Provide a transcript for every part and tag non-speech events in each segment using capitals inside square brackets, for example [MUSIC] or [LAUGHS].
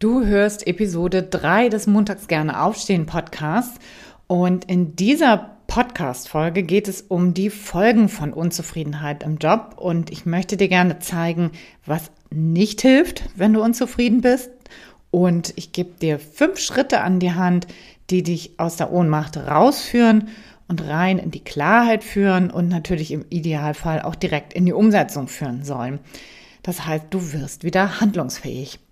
Du hörst Episode 3 des Montags gerne aufstehen Podcasts und in dieser Podcast-Folge geht es um die Folgen von Unzufriedenheit im Job und ich möchte dir gerne zeigen, was nicht hilft, wenn du unzufrieden bist und ich gebe dir fünf Schritte an die Hand, die dich aus der Ohnmacht rausführen und rein in die Klarheit führen und natürlich im Idealfall auch direkt in die Umsetzung führen sollen. Das heißt, du wirst wieder handlungsfähig.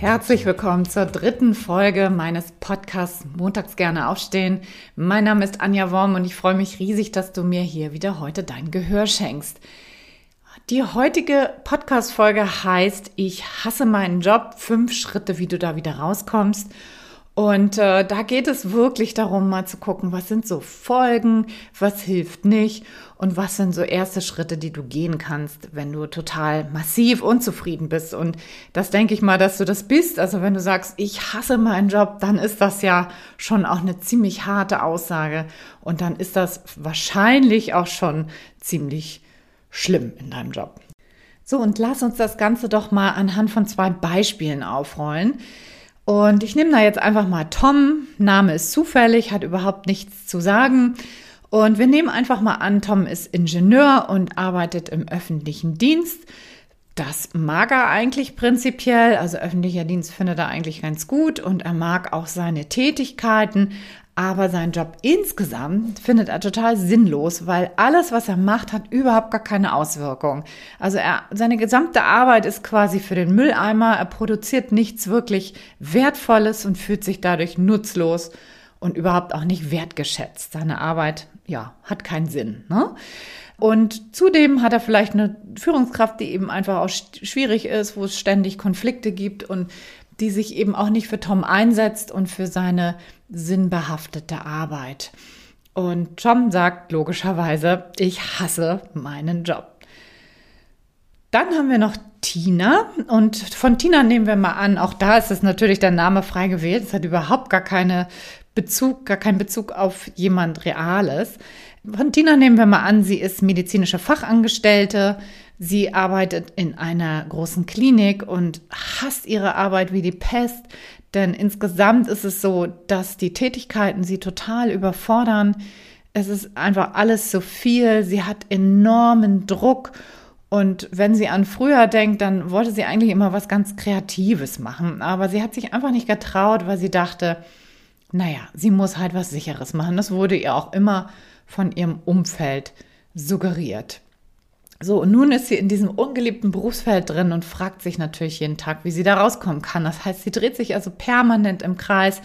Herzlich willkommen zur dritten Folge meines Podcasts Montags gerne aufstehen. Mein Name ist Anja Worm und ich freue mich riesig, dass du mir hier wieder heute dein Gehör schenkst. Die heutige Podcast-Folge heißt Ich hasse meinen Job. Fünf Schritte, wie du da wieder rauskommst. Und äh, da geht es wirklich darum, mal zu gucken, was sind so Folgen, was hilft nicht und was sind so erste Schritte, die du gehen kannst, wenn du total massiv unzufrieden bist. Und das denke ich mal, dass du das bist. Also wenn du sagst, ich hasse meinen Job, dann ist das ja schon auch eine ziemlich harte Aussage. Und dann ist das wahrscheinlich auch schon ziemlich schlimm in deinem Job. So, und lass uns das Ganze doch mal anhand von zwei Beispielen aufrollen. Und ich nehme da jetzt einfach mal Tom. Name ist zufällig, hat überhaupt nichts zu sagen. Und wir nehmen einfach mal an, Tom ist Ingenieur und arbeitet im öffentlichen Dienst. Das mag er eigentlich prinzipiell, also öffentlicher Dienst findet er eigentlich ganz gut und er mag auch seine Tätigkeiten, aber sein Job insgesamt findet er total sinnlos, weil alles, was er macht, hat überhaupt gar keine Auswirkung. Also er, seine gesamte Arbeit ist quasi für den Mülleimer. Er produziert nichts wirklich Wertvolles und fühlt sich dadurch nutzlos und überhaupt auch nicht wertgeschätzt. Seine Arbeit, ja, hat keinen Sinn. Ne? Und zudem hat er vielleicht eine Führungskraft, die eben einfach auch schwierig ist, wo es ständig Konflikte gibt und die sich eben auch nicht für Tom einsetzt und für seine sinnbehaftete Arbeit. Und Tom sagt logischerweise, ich hasse meinen Job. Dann haben wir noch Tina und von Tina nehmen wir mal an, auch da ist es natürlich der Name frei gewählt. Es hat überhaupt gar keine Bezug, gar keinen Bezug auf jemand Reales. Von Tina nehmen wir mal an, sie ist medizinische Fachangestellte, Sie arbeitet in einer großen Klinik und hasst ihre Arbeit wie die Pest, denn insgesamt ist es so, dass die Tätigkeiten sie total überfordern. Es ist einfach alles zu viel. Sie hat enormen Druck. Und wenn sie an früher denkt, dann wollte sie eigentlich immer was ganz Kreatives machen. Aber sie hat sich einfach nicht getraut, weil sie dachte, naja, sie muss halt was Sicheres machen. Das wurde ihr auch immer von ihrem Umfeld suggeriert. So, und nun ist sie in diesem ungeliebten Berufsfeld drin und fragt sich natürlich jeden Tag, wie sie da rauskommen kann. Das heißt, sie dreht sich also permanent im Kreis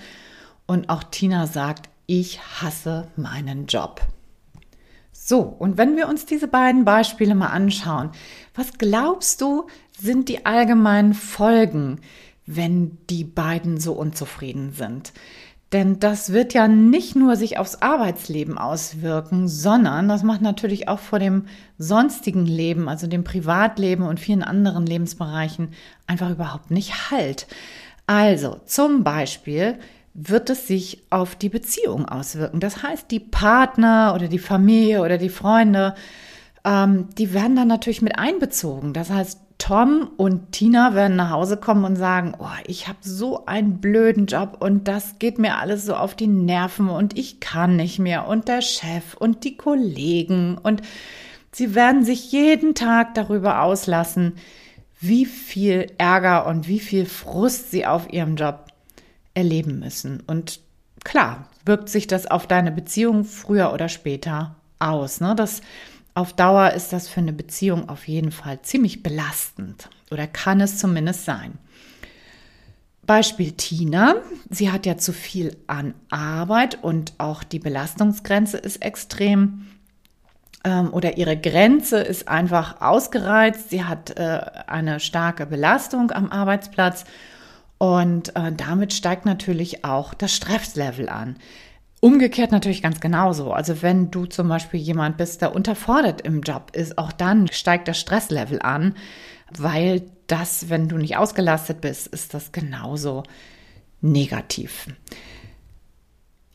und auch Tina sagt, ich hasse meinen Job. So, und wenn wir uns diese beiden Beispiele mal anschauen, was glaubst du, sind die allgemeinen Folgen, wenn die beiden so unzufrieden sind? Denn das wird ja nicht nur sich aufs Arbeitsleben auswirken, sondern das macht natürlich auch vor dem sonstigen Leben, also dem Privatleben und vielen anderen Lebensbereichen einfach überhaupt nicht Halt. Also zum Beispiel wird es sich auf die Beziehung auswirken. Das heißt, die Partner oder die Familie oder die Freunde, ähm, die werden dann natürlich mit einbezogen. Das heißt, Tom und Tina werden nach Hause kommen und sagen, oh, ich habe so einen blöden Job und das geht mir alles so auf die Nerven und ich kann nicht mehr und der Chef und die Kollegen und sie werden sich jeden Tag darüber auslassen, wie viel Ärger und wie viel Frust sie auf ihrem Job erleben müssen. Und klar, wirkt sich das auf deine Beziehung früher oder später aus. Ne? Das auf Dauer ist das für eine Beziehung auf jeden Fall ziemlich belastend oder kann es zumindest sein. Beispiel Tina. Sie hat ja zu viel an Arbeit und auch die Belastungsgrenze ist extrem ähm, oder ihre Grenze ist einfach ausgereizt. Sie hat äh, eine starke Belastung am Arbeitsplatz Und äh, damit steigt natürlich auch das Stresslevel an. Umgekehrt natürlich ganz genauso. Also wenn du zum Beispiel jemand bist, der unterfordert im Job ist, auch dann steigt das Stresslevel an, weil das, wenn du nicht ausgelastet bist, ist das genauso negativ.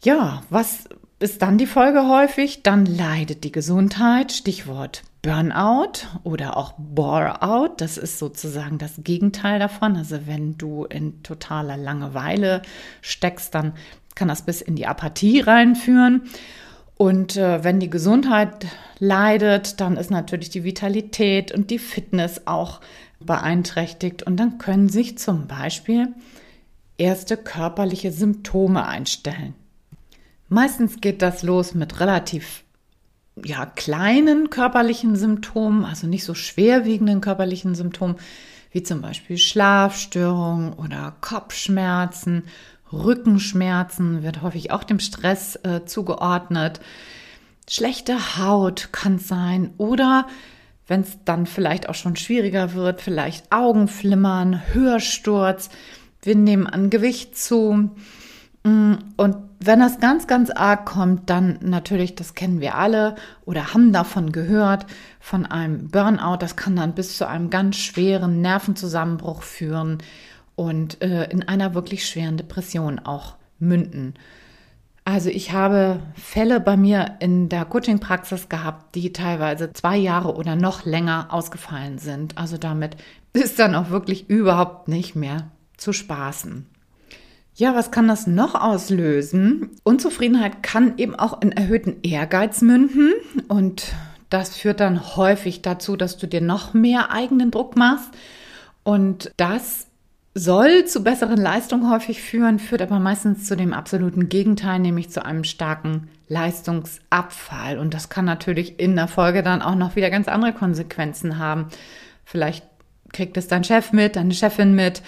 Ja, was ist dann die Folge häufig? Dann leidet die Gesundheit, Stichwort Burnout oder auch Bore-out. Das ist sozusagen das Gegenteil davon. Also wenn du in totaler Langeweile steckst, dann kann das bis in die Apathie reinführen. Und äh, wenn die Gesundheit leidet, dann ist natürlich die Vitalität und die Fitness auch beeinträchtigt. Und dann können sich zum Beispiel erste körperliche Symptome einstellen. Meistens geht das los mit relativ ja, kleinen körperlichen Symptomen, also nicht so schwerwiegenden körperlichen Symptomen, wie zum Beispiel Schlafstörungen oder Kopfschmerzen Rückenschmerzen wird häufig auch dem Stress äh, zugeordnet. Schlechte Haut kann sein oder wenn es dann vielleicht auch schon schwieriger wird, vielleicht Augenflimmern, Hörsturz, wir nehmen an Gewicht zu. Mm, und wenn das ganz, ganz arg kommt, dann natürlich, das kennen wir alle oder haben davon gehört, von einem Burnout. Das kann dann bis zu einem ganz schweren Nervenzusammenbruch führen und äh, in einer wirklich schweren Depression auch münden. Also ich habe Fälle bei mir in der Coaching-Praxis gehabt, die teilweise zwei Jahre oder noch länger ausgefallen sind. Also damit ist dann auch wirklich überhaupt nicht mehr zu spaßen. Ja, was kann das noch auslösen? Unzufriedenheit kann eben auch in erhöhten Ehrgeiz münden und das führt dann häufig dazu, dass du dir noch mehr eigenen Druck machst und das soll zu besseren Leistungen häufig führen, führt aber meistens zu dem absoluten Gegenteil, nämlich zu einem starken Leistungsabfall. Und das kann natürlich in der Folge dann auch noch wieder ganz andere Konsequenzen haben. Vielleicht kriegt es dein Chef mit, deine Chefin mit.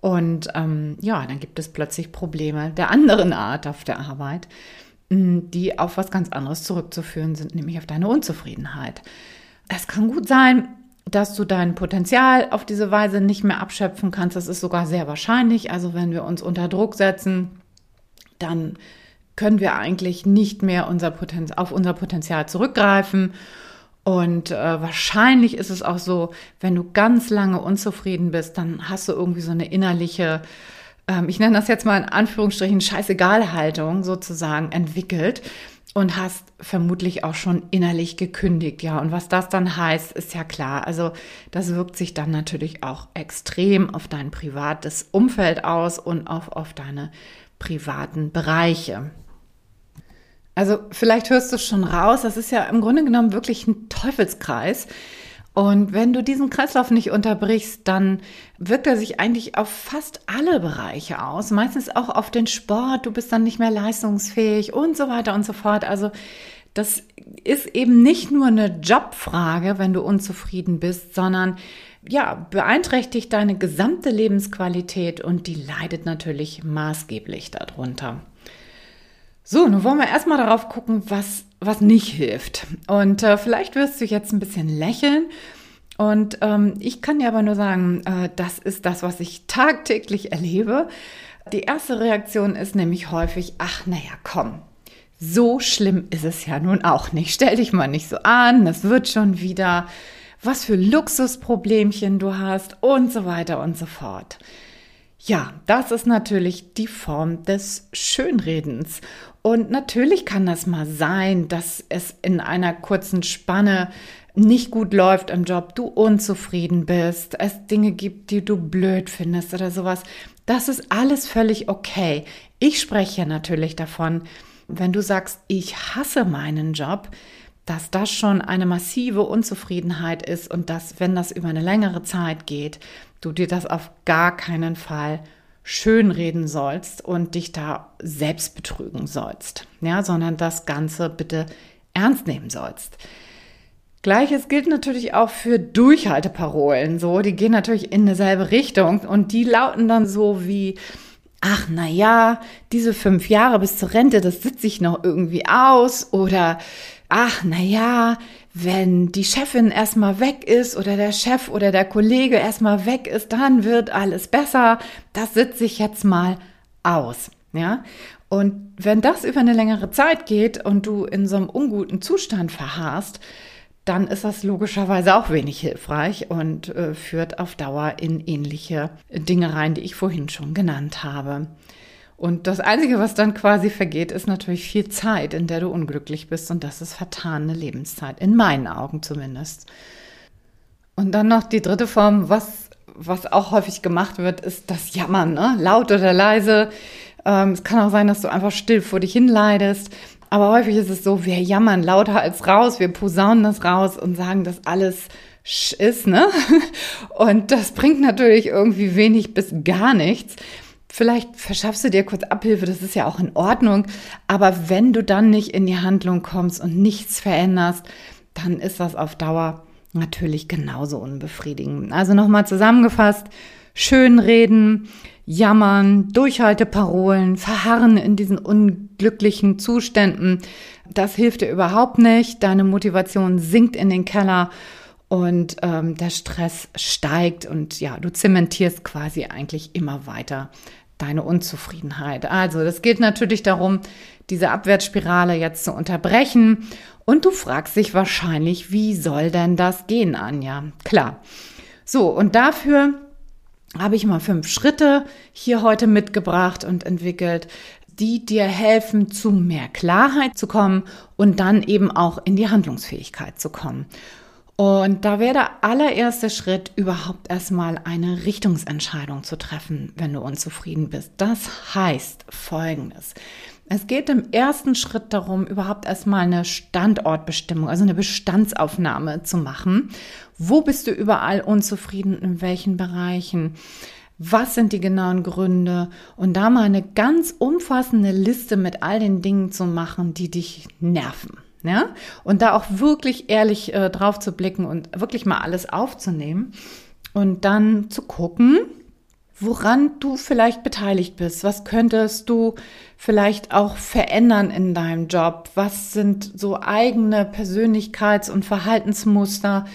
Und ähm, ja, dann gibt es plötzlich Probleme der anderen Art auf der Arbeit, die auf was ganz anderes zurückzuführen sind, nämlich auf deine Unzufriedenheit. Es kann gut sein, dass du dein Potenzial auf diese Weise nicht mehr abschöpfen kannst. Das ist sogar sehr wahrscheinlich. Also wenn wir uns unter Druck setzen, dann können wir eigentlich nicht mehr unser Potenzial, auf unser Potenzial zurückgreifen. Und äh, wahrscheinlich ist es auch so, wenn du ganz lange unzufrieden bist, dann hast du irgendwie so eine innerliche, ähm, ich nenne das jetzt mal in Anführungsstrichen Scheißegal-Haltung sozusagen entwickelt und hast vermutlich auch schon innerlich gekündigt, ja. Und was das dann heißt, ist ja klar. Also das wirkt sich dann natürlich auch extrem auf dein privates Umfeld aus und auch auf deine privaten Bereiche. Also vielleicht hörst du schon raus, das ist ja im Grunde genommen wirklich ein Teufelskreis. Und wenn du diesen Kreislauf nicht unterbrichst, dann wirkt er sich eigentlich auf fast alle Bereiche aus, meistens auch auf den Sport, du bist dann nicht mehr leistungsfähig und so weiter und so fort. Also das ist eben nicht nur eine Jobfrage, wenn du unzufrieden bist, sondern ja, beeinträchtigt deine gesamte Lebensqualität und die leidet natürlich maßgeblich darunter. So, nun wollen wir erstmal darauf gucken, was, was nicht hilft. Und äh, vielleicht wirst du jetzt ein bisschen lächeln. Und ähm, ich kann dir aber nur sagen, äh, das ist das, was ich tagtäglich erlebe. Die erste Reaktion ist nämlich häufig, ach naja, komm, so schlimm ist es ja nun auch nicht. Stell dich mal nicht so an, das wird schon wieder, was für Luxusproblemchen du hast und so weiter und so fort. Ja, das ist natürlich die Form des Schönredens. Und natürlich kann das mal sein, dass es in einer kurzen Spanne nicht gut läuft im Job, du unzufrieden bist, es Dinge gibt, die du blöd findest oder sowas. Das ist alles völlig okay. Ich spreche natürlich davon, wenn du sagst, ich hasse meinen Job, dass das schon eine massive Unzufriedenheit ist und dass, wenn das über eine längere Zeit geht, du dir das auf gar keinen Fall schönreden sollst und dich da selbst betrügen sollst, ja, sondern das Ganze bitte ernst nehmen sollst. Gleiches gilt natürlich auch für Durchhalteparolen, so, die gehen natürlich in dieselbe Richtung und die lauten dann so wie, ach na ja, diese fünf Jahre bis zur Rente, das sitze ich noch irgendwie aus oder ach na ja, wenn die Chefin erstmal weg ist oder der Chef oder der Kollege erstmal weg ist, dann wird alles besser. Das sitze ich jetzt mal aus, ja? Und wenn das über eine längere Zeit geht und du in so einem unguten Zustand verharrst, dann ist das logischerweise auch wenig hilfreich und äh, führt auf Dauer in ähnliche Dinge rein, die ich vorhin schon genannt habe. Und das Einzige, was dann quasi vergeht, ist natürlich viel Zeit, in der du unglücklich bist. Und das ist vertane Lebenszeit, in meinen Augen zumindest. Und dann noch die dritte Form, was, was auch häufig gemacht wird, ist das Jammern, ne? laut oder leise. Ähm, es kann auch sein, dass du einfach still vor dich hinleidest. Aber häufig ist es so, wir jammern lauter als raus, wir posaunen das raus und sagen, dass alles ist, ne? [LAUGHS] Und das bringt natürlich irgendwie wenig bis gar nichts. Vielleicht verschaffst du dir kurz Abhilfe, das ist ja auch in Ordnung. Aber wenn du dann nicht in die Handlung kommst und nichts veränderst, dann ist das auf Dauer natürlich genauso unbefriedigend. Also nochmal zusammengefasst, schönreden, jammern, Durchhalteparolen, verharren in diesen unglücklichen Zuständen, das hilft dir überhaupt nicht. Deine Motivation sinkt in den Keller und ähm, der Stress steigt und ja, du zementierst quasi eigentlich immer weiter deine Unzufriedenheit. Also, das geht natürlich darum, diese Abwärtsspirale jetzt zu unterbrechen. Und du fragst dich wahrscheinlich, wie soll denn das gehen, Anja? Klar. So, und dafür habe ich mal fünf Schritte hier heute mitgebracht und entwickelt, die dir helfen, zu mehr Klarheit zu kommen und dann eben auch in die Handlungsfähigkeit zu kommen. Und da wäre der allererste Schritt, überhaupt erstmal eine Richtungsentscheidung zu treffen, wenn du unzufrieden bist. Das heißt Folgendes. Es geht im ersten Schritt darum, überhaupt erstmal eine Standortbestimmung, also eine Bestandsaufnahme zu machen. Wo bist du überall unzufrieden, in welchen Bereichen? Was sind die genauen Gründe? Und da mal eine ganz umfassende Liste mit all den Dingen zu machen, die dich nerven. Ja? Und da auch wirklich ehrlich äh, drauf zu blicken und wirklich mal alles aufzunehmen und dann zu gucken, woran du vielleicht beteiligt bist. Was könntest du vielleicht auch verändern in deinem Job? Was sind so eigene Persönlichkeits- und Verhaltensmuster,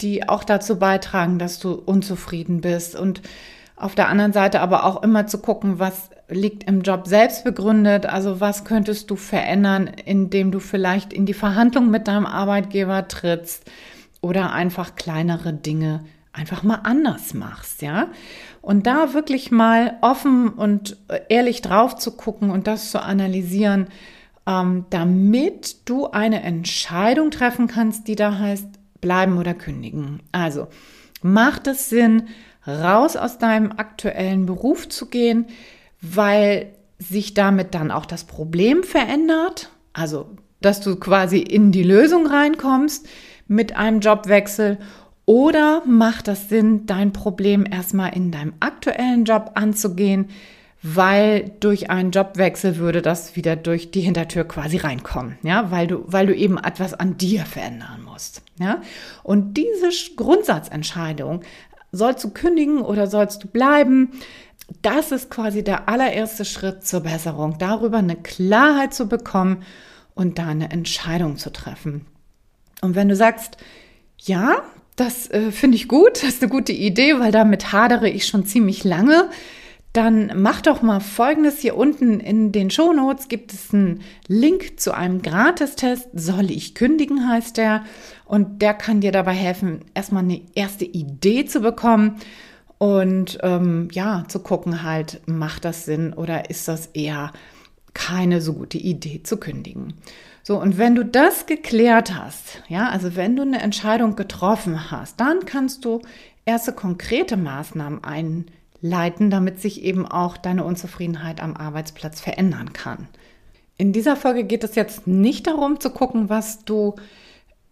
die auch dazu beitragen, dass du unzufrieden bist? Und auf der anderen Seite aber auch immer zu gucken, was liegt im Job selbst begründet. Also was könntest du verändern, indem du vielleicht in die Verhandlung mit deinem Arbeitgeber trittst oder einfach kleinere Dinge einfach mal anders machst, ja? Und da wirklich mal offen und ehrlich drauf zu gucken und das zu analysieren, ähm, damit du eine Entscheidung treffen kannst, die da heißt, bleiben oder kündigen. Also macht es Sinn, raus aus deinem aktuellen Beruf zu gehen, weil sich damit dann auch das Problem verändert, also dass du quasi in die Lösung reinkommst mit einem Jobwechsel oder macht das Sinn, dein Problem erstmal in deinem aktuellen Job anzugehen, weil durch einen Jobwechsel würde das wieder durch die Hintertür quasi reinkommen, ja, weil du, weil du eben etwas an dir verändern musst, ja. Und diese Grundsatzentscheidung, sollst du kündigen oder sollst du bleiben, das ist quasi der allererste Schritt zur Besserung, darüber eine Klarheit zu bekommen und da eine Entscheidung zu treffen. Und wenn du sagst, ja, das äh, finde ich gut, das ist eine gute Idee, weil damit hadere ich schon ziemlich lange, dann mach doch mal Folgendes. Hier unten in den Shownotes gibt es einen Link zu einem Gratistest. Soll ich kündigen, heißt der. Und der kann dir dabei helfen, erstmal eine erste Idee zu bekommen und ähm, ja, zu gucken halt, macht das Sinn oder ist das eher keine so gute Idee zu kündigen. So, und wenn du das geklärt hast, ja, also wenn du eine Entscheidung getroffen hast, dann kannst du erste konkrete Maßnahmen einleiten, damit sich eben auch deine Unzufriedenheit am Arbeitsplatz verändern kann. In dieser Folge geht es jetzt nicht darum zu gucken, was du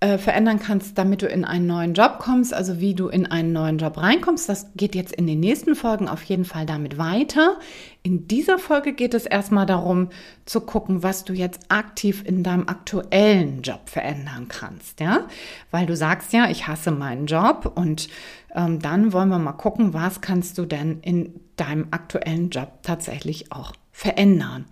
äh, verändern kannst, damit du in einen neuen Job kommst, also wie du in einen neuen Job reinkommst. Das geht jetzt in den nächsten Folgen auf jeden Fall damit weiter. In dieser Folge geht es erstmal darum zu gucken, was du jetzt aktiv in deinem aktuellen Job verändern kannst, ja? Weil du sagst ja, ich hasse meinen Job und ähm, dann wollen wir mal gucken, was kannst du denn in deinem aktuellen Job tatsächlich auch verändern.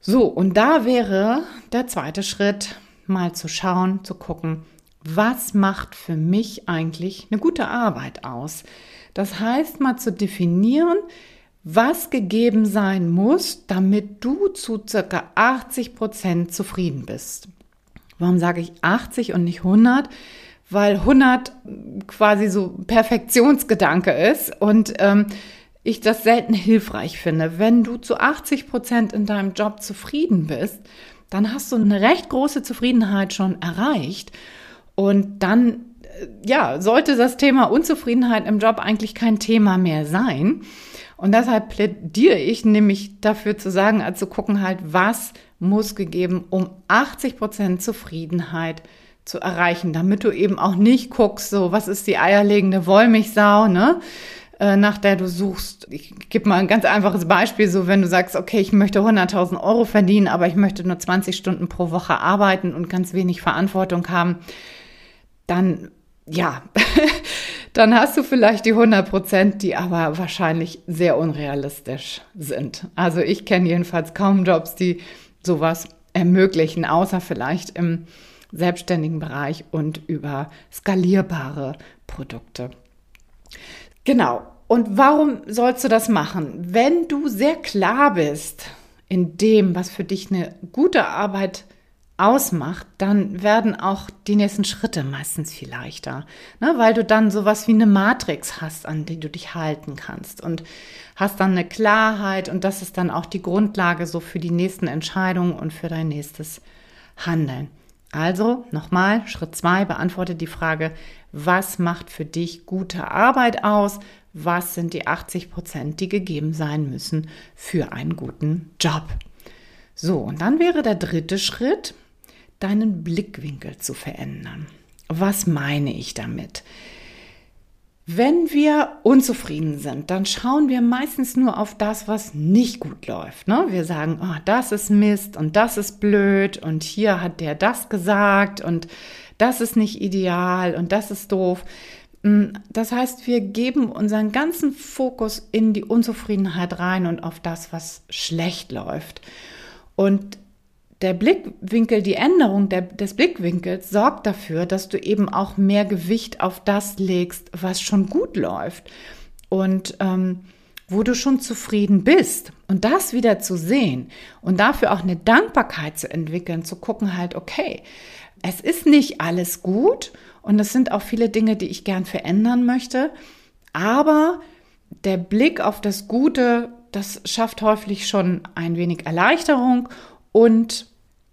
So, und da wäre der zweite Schritt, mal zu schauen, zu gucken, was macht für mich eigentlich eine gute Arbeit aus? Das heißt, mal zu definieren, was gegeben sein muss, damit du zu circa 80 Prozent zufrieden bist. Warum sage ich 80 und nicht 100? Weil 100 quasi so Perfektionsgedanke ist und ähm, ich das selten hilfreich finde. Wenn du zu 80 Prozent in deinem Job zufrieden bist, dann hast du eine recht große Zufriedenheit schon erreicht. Und dann, äh, ja, sollte das Thema Unzufriedenheit im Job eigentlich kein Thema mehr sein. Und deshalb plädiere ich nämlich dafür zu sagen, also zu gucken halt, was muss gegeben, um 80 Prozent Zufriedenheit zu erreichen, damit du eben auch nicht guckst, so, was ist die eierlegende Wollmilchsau, ne? Äh, nach der du suchst. Ich gebe mal ein ganz einfaches Beispiel, so wenn du sagst, okay, ich möchte 100.000 Euro verdienen, aber ich möchte nur 20 Stunden pro Woche arbeiten und ganz wenig Verantwortung haben, dann ja, [LAUGHS] dann hast du vielleicht die 100 Prozent, die aber wahrscheinlich sehr unrealistisch sind. Also ich kenne jedenfalls kaum Jobs, die sowas ermöglichen, außer vielleicht im selbstständigen Bereich und über skalierbare Produkte. Genau. Und warum sollst du das machen? Wenn du sehr klar bist in dem, was für dich eine gute Arbeit ausmacht, dann werden auch die nächsten Schritte meistens viel leichter, ne? weil du dann sowas wie eine Matrix hast, an die du dich halten kannst und hast dann eine Klarheit und das ist dann auch die Grundlage so für die nächsten Entscheidungen und für dein nächstes Handeln. Also nochmal, Schritt zwei, beantworte die Frage, was macht für dich gute Arbeit aus? Was sind die 80 Prozent, die gegeben sein müssen für einen guten Job? So, und dann wäre der dritte Schritt, deinen Blickwinkel zu verändern. Was meine ich damit? Wenn wir unzufrieden sind, dann schauen wir meistens nur auf das, was nicht gut läuft. Ne? Wir sagen, oh, das ist Mist und das ist blöd und hier hat der das gesagt und das ist nicht ideal und das ist doof. Mm, das heißt, wir geben unseren ganzen Fokus in die Unzufriedenheit rein und auf das, was schlecht läuft. Und der Blickwinkel, die Änderung der, des Blickwinkels sorgt dafür, dass du eben auch mehr Gewicht auf das legst, was schon gut läuft und ähm, wo du schon zufrieden bist. Und das wieder zu sehen und dafür auch eine Dankbarkeit zu entwickeln, zu gucken halt, okay, es ist nicht alles gut und es sind auch viele Dinge, die ich gern verändern möchte, aber der Blick auf das Gute, das schafft häufig schon ein wenig Erleichterung und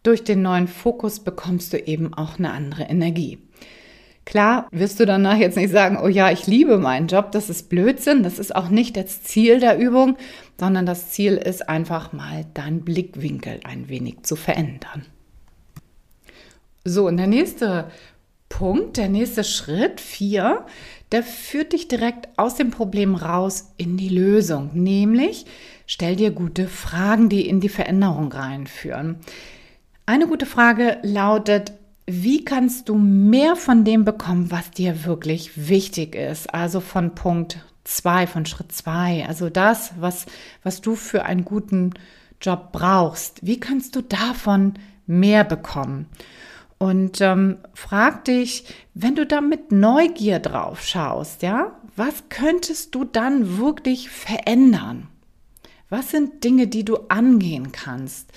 durch den neuen Fokus bekommst du eben auch eine andere Energie. Klar, wirst du danach jetzt nicht sagen, oh ja, ich liebe meinen Job, das ist Blödsinn, das ist auch nicht das Ziel der Übung, sondern das Ziel ist einfach mal deinen Blickwinkel ein wenig zu verändern. So, und der nächste Punkt, der nächste Schritt, vier, der führt dich direkt aus dem Problem raus in die Lösung, nämlich stell dir gute Fragen, die in die Veränderung reinführen. Eine gute Frage lautet, wie kannst du mehr von dem bekommen, was dir wirklich wichtig ist? Also von Punkt zwei, von Schritt zwei. Also das, was, was du für einen guten Job brauchst. Wie kannst du davon mehr bekommen? Und ähm, frag dich, wenn du da mit Neugier drauf schaust, ja, was könntest du dann wirklich verändern? Was sind Dinge, die du angehen kannst?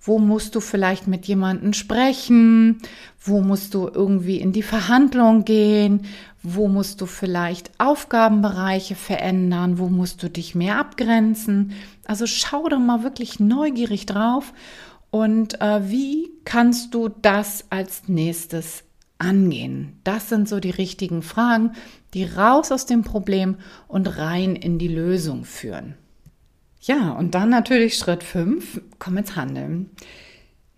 Wo musst du vielleicht mit jemandem sprechen? Wo musst du irgendwie in die Verhandlung gehen? Wo musst du vielleicht Aufgabenbereiche verändern? Wo musst du dich mehr abgrenzen? Also schau doch mal wirklich neugierig drauf und äh, wie kannst du das als nächstes angehen? Das sind so die richtigen Fragen, die raus aus dem Problem und rein in die Lösung führen. Ja, und dann natürlich Schritt 5, komm ins Handeln.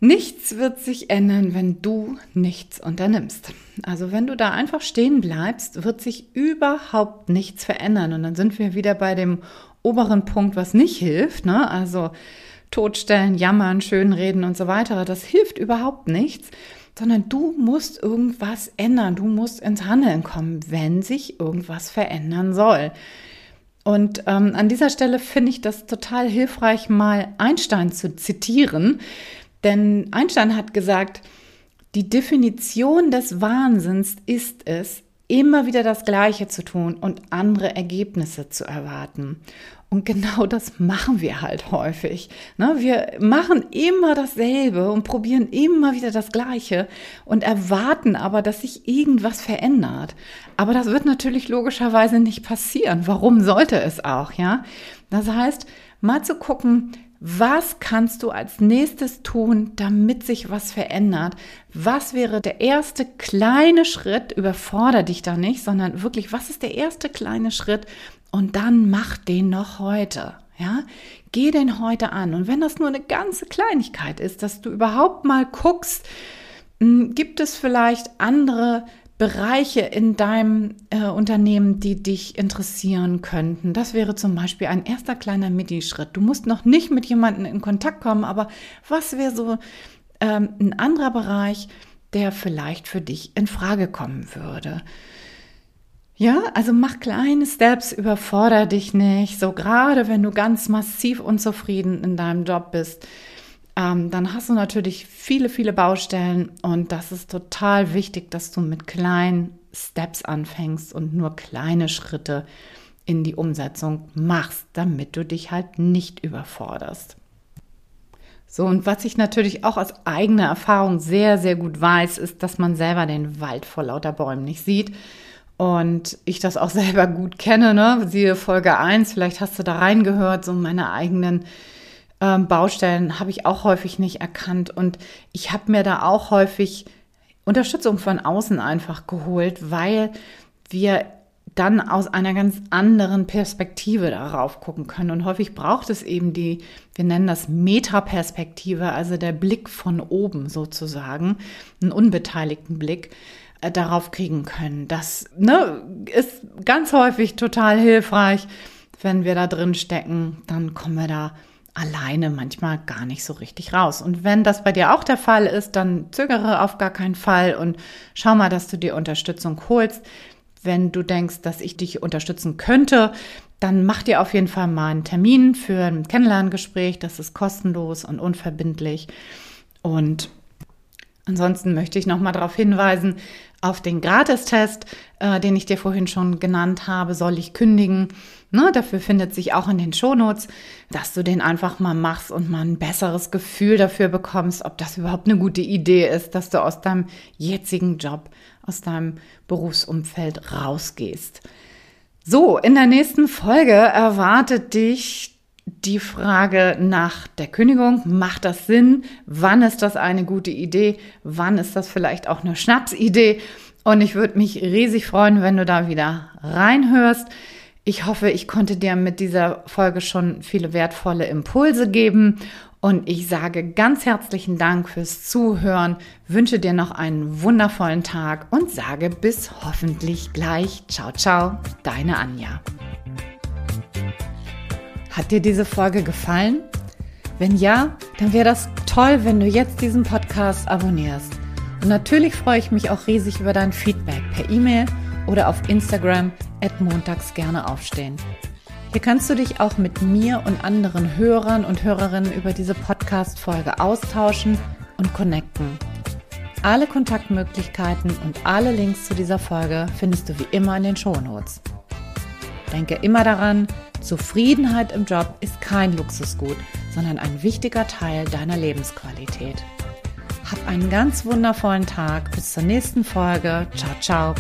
Nichts wird sich ändern, wenn du nichts unternimmst. Also wenn du da einfach stehen bleibst, wird sich überhaupt nichts verändern. Und dann sind wir wieder bei dem oberen Punkt, was nicht hilft. Ne? Also totstellen, jammern, schönreden und so weiter. Das hilft überhaupt nichts, sondern du musst irgendwas ändern. Du musst ins Handeln kommen, wenn sich irgendwas verändern soll. Und ähm, an dieser Stelle finde ich das total hilfreich, mal Einstein zu zitieren denn Einstein hat gesagt, die Definition des Wahnsinns ist es, immer wieder das Gleiche zu tun und andere Ergebnisse zu erwarten. Und genau das machen wir halt häufig. Ne? Wir machen immer dasselbe und probieren immer wieder das Gleiche und erwarten aber, dass sich irgendwas verändert. Aber das wird natürlich logischerweise nicht passieren. Warum sollte es auch, ja? Das heißt, mal zu gucken, was kannst du als nächstes tun, damit sich was verändert? Was wäre der erste kleine Schritt? Überfordere dich da nicht, sondern wirklich, was ist der erste kleine Schritt? Und dann mach den noch heute. Ja, geh den heute an. Und wenn das nur eine ganze Kleinigkeit ist, dass du überhaupt mal guckst, hm, gibt es vielleicht andere Bereiche in deinem äh, Unternehmen, die dich interessieren könnten. Das wäre zum Beispiel ein erster kleiner Midi-Schritt. Du musst noch nicht mit jemandem in Kontakt kommen, aber was wäre so ähm, ein anderer Bereich, der vielleicht für dich in Frage kommen würde? Ja, also mach kleine Steps, überfordere dich nicht. So gerade wenn du ganz massiv unzufrieden in deinem Job bist, ähm, dann hast du natürlich viele, viele Baustellen und das ist total wichtig, dass du mit kleinen Steps anfängst und nur kleine Schritte in die Umsetzung machst, damit du dich halt nicht überforderst. So, und was ich natürlich auch aus eigener Erfahrung sehr, sehr gut weiß, ist, dass man selber den Wald vor lauter Bäumen nicht sieht. Und ich das auch [LAUGHS] selber gut kenne, ne? Siehe Folge 1, vielleicht hast du da reingehört, so meine eigenen ähm, Baustellen habe ich auch häufig nicht erkannt. Und ich habe mir da auch häufig Unterstützung von außen einfach geholt, weil wir dann aus einer ganz anderen Perspektive darauf gucken können. Und häufig braucht es eben die, wir nennen das Metaperspektive, also der Blick von oben sozusagen, einen unbeteiligten Blick äh, darauf kriegen können. Das ne, ist ganz häufig total hilfreich. Wenn wir da drin stecken, dann kommen wir da alleine manchmal gar nicht so richtig raus. Und wenn das bei dir auch der Fall ist, dann zögere auf gar keinen Fall und schau mal, dass du dir Unterstützung holst. Wenn du denkst, dass ich dich unterstützen könnte, dann mach dir auf jeden Fall mal einen Termin für ein Kennenlerngespräch. Das ist kostenlos und unverbindlich. Und ansonsten möchte ich noch mal darauf hinweisen, auf den Gratistest, äh, den ich dir vorhin schon genannt habe, soll ich kündigen. Ne, dafür findet sich auch in den Shownotes, dass du den einfach mal machst und mal ein besseres Gefühl dafür bekommst, ob das überhaupt eine gute Idee ist, dass du aus deinem jetzigen Job, aus deinem Berufsumfeld rausgehst. So, in der nächsten Folge erwartet dich die Frage nach der Kündigung. Macht das Sinn? Wann ist das eine gute Idee? Wann ist das vielleicht auch eine Schnapsidee? Und ich würde mich riesig freuen, wenn du da wieder reinhörst. Ich hoffe, ich konnte dir mit dieser Folge schon viele wertvolle Impulse geben. Und ich sage ganz herzlichen Dank fürs Zuhören, wünsche dir noch einen wundervollen Tag und sage bis hoffentlich gleich. Ciao, ciao, deine Anja. Hat dir diese Folge gefallen? Wenn ja, dann wäre das toll, wenn du jetzt diesen Podcast abonnierst. Und natürlich freue ich mich auch riesig über dein Feedback per E-Mail oder auf Instagram at montags gerne aufstehen. Hier kannst du dich auch mit mir und anderen Hörern und Hörerinnen über diese Podcast-Folge austauschen und connecten. Alle Kontaktmöglichkeiten und alle Links zu dieser Folge findest du wie immer in den Shownotes. Denke immer daran, Zufriedenheit im Job ist kein Luxusgut, sondern ein wichtiger Teil deiner Lebensqualität. Hab einen ganz wundervollen Tag. Bis zur nächsten Folge. Ciao, ciao.